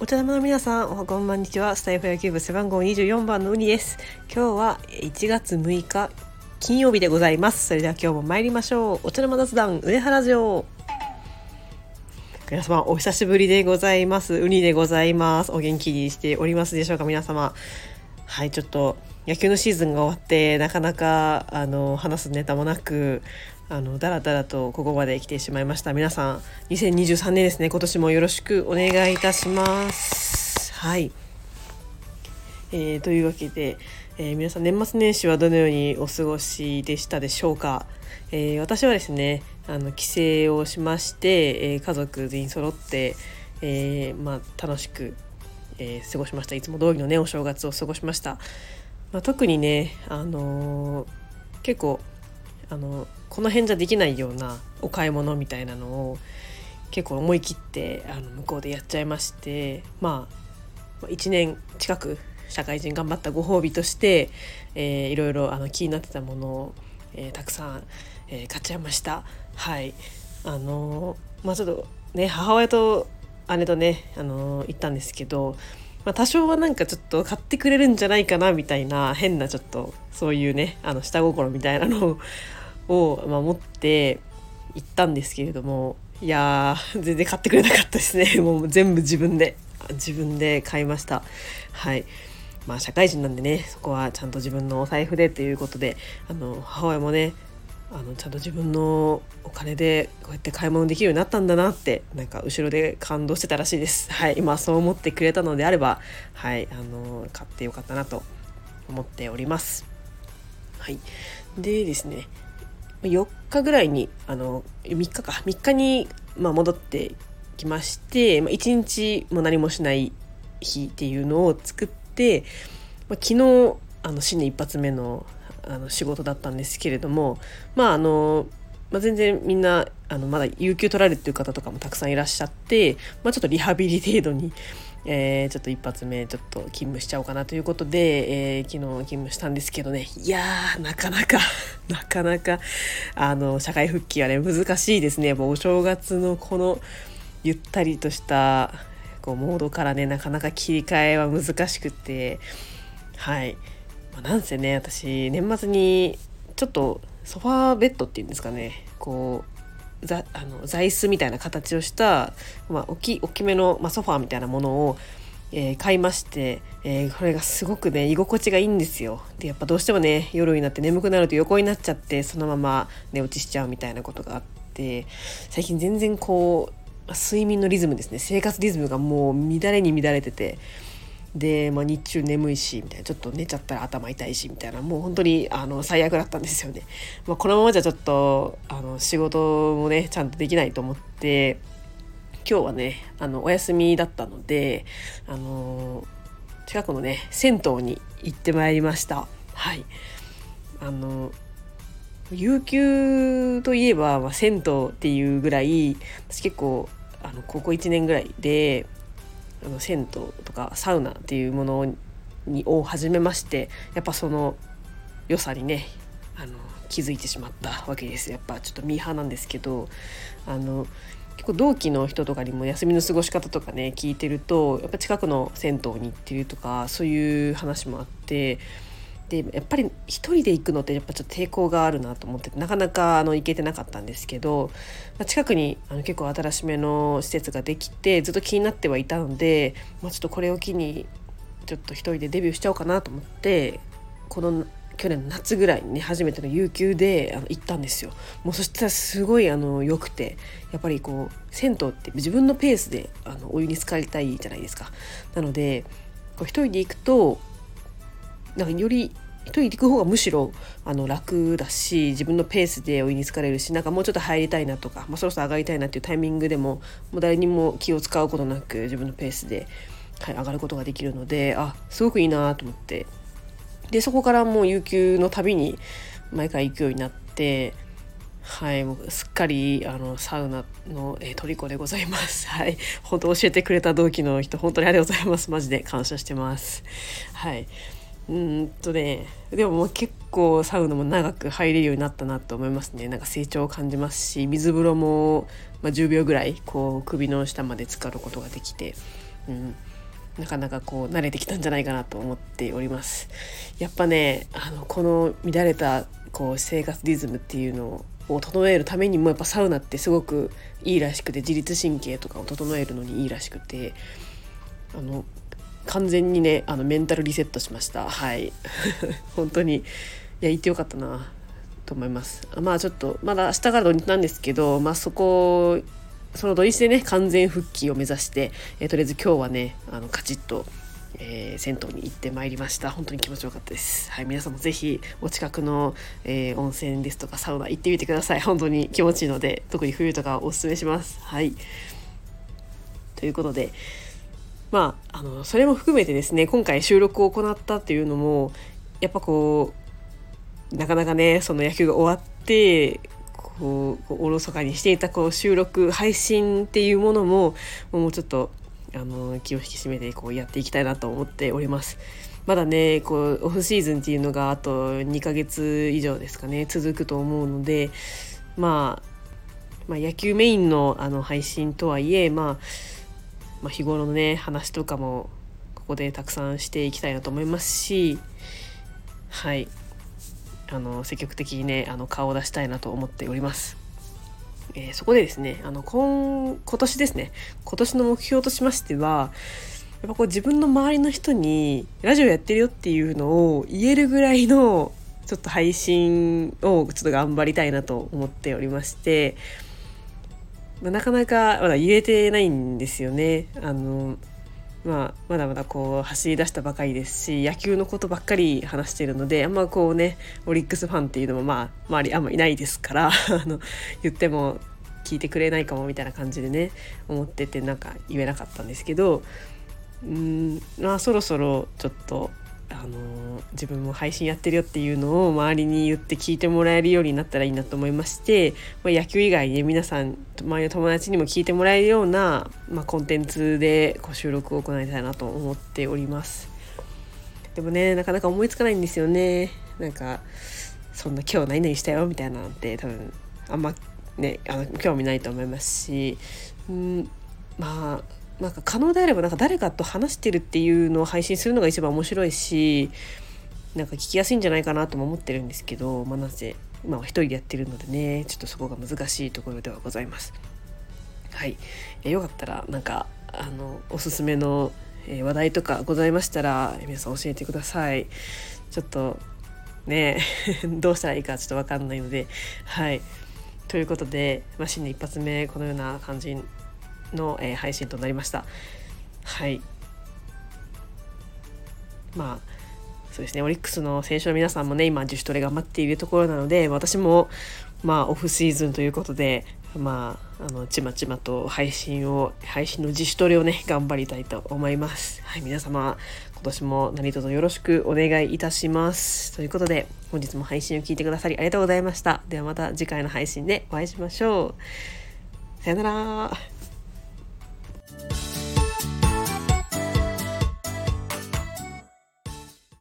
お茶玉の皆さん、おはこんばんにちは。スタイフ野球部背番号24番のウニです。今日は1月6日金曜日でございます。それでは今日も参りましょう。お茶玉雑談上原城。皆様お久しぶりでございます。ウニでございます。お元気にしておりますでしょうか皆様。はい、ちょっと野球のシーズンが終わってなかなかあの話すネタもなくあのだらだらとここまで来てしまいました。皆さん2023年ですね。今年もよろしくお願いいたします。はい、えー、というわけで、えー、皆さん年末年始はどのようにお過ごしでしたでしょうか、えー、私はですねあの帰省をしまして、え家族全員揃って、えまあ、楽しく、え過ごしました。いつも通りのねお正月を過ごしました、まあ、特にねあの結構あのこの辺じゃできないようなお買い物みたいなのを結構思い切ってあの向こうでやっちゃいましてまあ1年近く社会人頑張ったご褒美として、えー、いろいろあの気になってたものを、えー、たくさん、えー、買っちゃいました。はい。あのまあちょっとね母親と姉とねあの行ったんですけどまあ、多少はなんかちょっと買ってくれるんじゃないかなみたいな変なちょっとそういうねあの下心みたいなのを、まあ、持って行ったんですけれどもいやー全然買ってくれなかったですね。もう全部自分で自分で買いました。はい。まあ社会人なんでねそこはちゃんと自分のお財布でということであの母親もねあのちゃんと自分のお金でこうやって買い物できるようになったんだなってなんか後ろで感動してたらしいです。はい、今そう思ってくれたのであれば、はい、あの買ってよかったなと思っております。はい、でですね、4日ぐらいにあの3日か。3日に、まあ、戻ってきまして、まあ、1日も何もしない日っていうのを作って、まあ、昨日あの新年一発目のあの仕事だったんですけれどもまああの、まあ、全然みんなあのまだ有給取られてる方とかもたくさんいらっしゃって、まあ、ちょっとリハビリ程度に、えー、ちょっと一発目ちょっと勤務しちゃおうかなということで、えー、昨日勤務したんですけどね。いやーなかなか なかなかあの社会復帰はね難しいですね。やっぱお正月のこのゆったりとしたこうモードからねなかなか切り替えは難しくて。はい。まあ、なんせね私年末にちょっとソファーベッドっていうんですかね。こうざあの座椅子みたいな形をした、まあ、大き大きめの、まあ、ソファーみたいなものを、えー、買いまして、えー、これがすごくね居心地がいいんですよ。でやっぱどうしてもね夜になって眠くなると横になっちゃってそのまま寝落ちしちゃうみたいなことがあって最近全然こう睡眠のリズムですね生活リズムがもう乱れに乱れてて。で、まあ、日中眠いしみたいなちょっと寝ちゃったら頭痛いしみたいなもう本当にあの最悪だったんですよね。まあ、このままじゃちょっとあの仕事もねちゃんとできないと思って今日はねあのお休みだったのであの近くのね銭湯に行ってまいりました。はいあの有給といえば、まあ、銭湯っていうぐらい私結構あの高校1年ぐらいであの銭湯とかサウナっていうものにを始めましてやっぱその良さにねあの気づいてしまったわけです。やっぱちょっとミーハーなんですけどあの結構同期の人とかにも休みの過ごし方とかね聞いてるとやっぱ近くの銭湯に行ってるとかそういう話もあってでやっぱり一人で行くのってやっぱちょっと抵抗があるなと思ってなかなかあの行けてなかったんですけど、まあ、近くにあの結構新しめの施設ができてずっと気になってはいたので、まあ、ちょっとこれを機にちょっと一人でデビューしちゃおうかなと思ってこの去年の夏ぐらいにね初めての有給であの行ったんですよ。もうそしたらすごいあの良くてやっぱりこう銭湯って自分のペースであのお湯に浸かりたいじゃないですか。なのでこう一人で行くとなんかより一人で行く方がむしろあの楽だし自分のペースでお湯に浸かれるしなんかもうちょっと入りたいなとか、まあ、そろそろ上がりたいなっていうタイミングでももう誰にも気を使うことなく自分のペースで、はい、上がることができるのであすごくいいなと思って。でそこからもう有給のたびに毎回行くようになってはいもうすっかりあのサウナの、えー、虜でございます。はい。本当教えてくれた同期の人本当にありがとうございます。マジで感謝してます。はい。うんとねでも結構サウナも長く入れるようになったなと思いますね。なんか成長を感じますし水風呂も、まあ、10秒ぐらいこう首の下まで浸かることができて、うん、なかなかこう慣れてきたんじゃないかなと思っております。やっぱねあのこの乱れたこう生活リズムっていうのを整えるためにもやっぱサウナってすごくいいらしくて自律神経とかを整えるのにいいらしくてあの完全にねあのメンタルリセットしました。はい。本当に。いや行ってよかったなと思います。まあちょっとまだ明日から土日なんですけどまあそこその土日でね完全復帰を目指して、えー、とりあえず今日はねあのカチッと、えー、銭湯に行ってまいりました。本当に気持ちよかったです。はい皆さんもぜひお近くの、えー、温泉ですとかサウナ行ってみてください。本当に気持ちいいので特に冬とかおすすめします。はい。ということでまあ、あのそれも含めてですね今回収録を行ったっていうのもやっぱこうなかなかねその野球が終わってこうおろそかにしていたこう収録配信っていうものももうちょっとあの気を引き締めてこうやっていきたいなと思っております。まだねこうオフシーズンっていうのがあと2ヶ月以上ですかね続くと思うので、まあ、まあ野球メインのあの配信とはいえまあまあ、日頃のね話とかもここでたくさんしていきたいなと思いますしはいあの積極的にねあの顔を出したいなと思っております。えー、そこでですねあの今今年ですね今年の目標としましてはやっぱこう自分の周りの人にラジオやってるよっていうのを言えるぐらいのちょっと配信をちょっと頑張りたいなと思っておりましてまあ、なかなかまだ言えてないんですよね。あのまあ、まだまだこう走り出したばかりですし野球のことばっかり話しているのであんまこうねオリックスファンっていうのもまあ周りあんまいないですから あの言っても聞いてくれないかもみたいな感じでね思っててなんか言えなかったんですけどうんまあそろそろちょっとあの自分も配信やってるよっていうのを周りに言って聞いてもらえるようになったらいいなと思いまして、まあ、野球以外で皆さん周りの友達にも聞いてもらえるような、まあ、コンテンツでこう収録を行いたいなと思っております。でもねなかなか思いつかないんですよね。なんかそんな今日何々したよみたいなのって多分あんまねあの興味ないと思いますしうんまあなんか可能であればなんか誰かと話してるっていうのを配信するのが一番面白いしなんか聞きやすいんじゃないかなとも思ってるんですけど、まあ、なぜ今は一人でやってるのでねちょっとそこが難しいところではございます。はい、えよかったらなんかあのおすすめの、話題とかございましたら皆さん教えてください。ちょっとね どうしたらいいかちょっと分かんないのではいということで、まあ、新年一発目このような感じの、えー、配信となりました。はい。まあそうですね。オリックスの選手の皆さんもね今自主トレ頑張っているところなので私もまあオフシーズンということでまああのちまちまと配信を配信の自主トレをね頑張りたいと思います。はい皆様今年も何卒よろしくお願いいたします。ということで本日も配信を聞いてくださりありがとうございました。ではまた次回の配信でお会いしましょう。さよなら。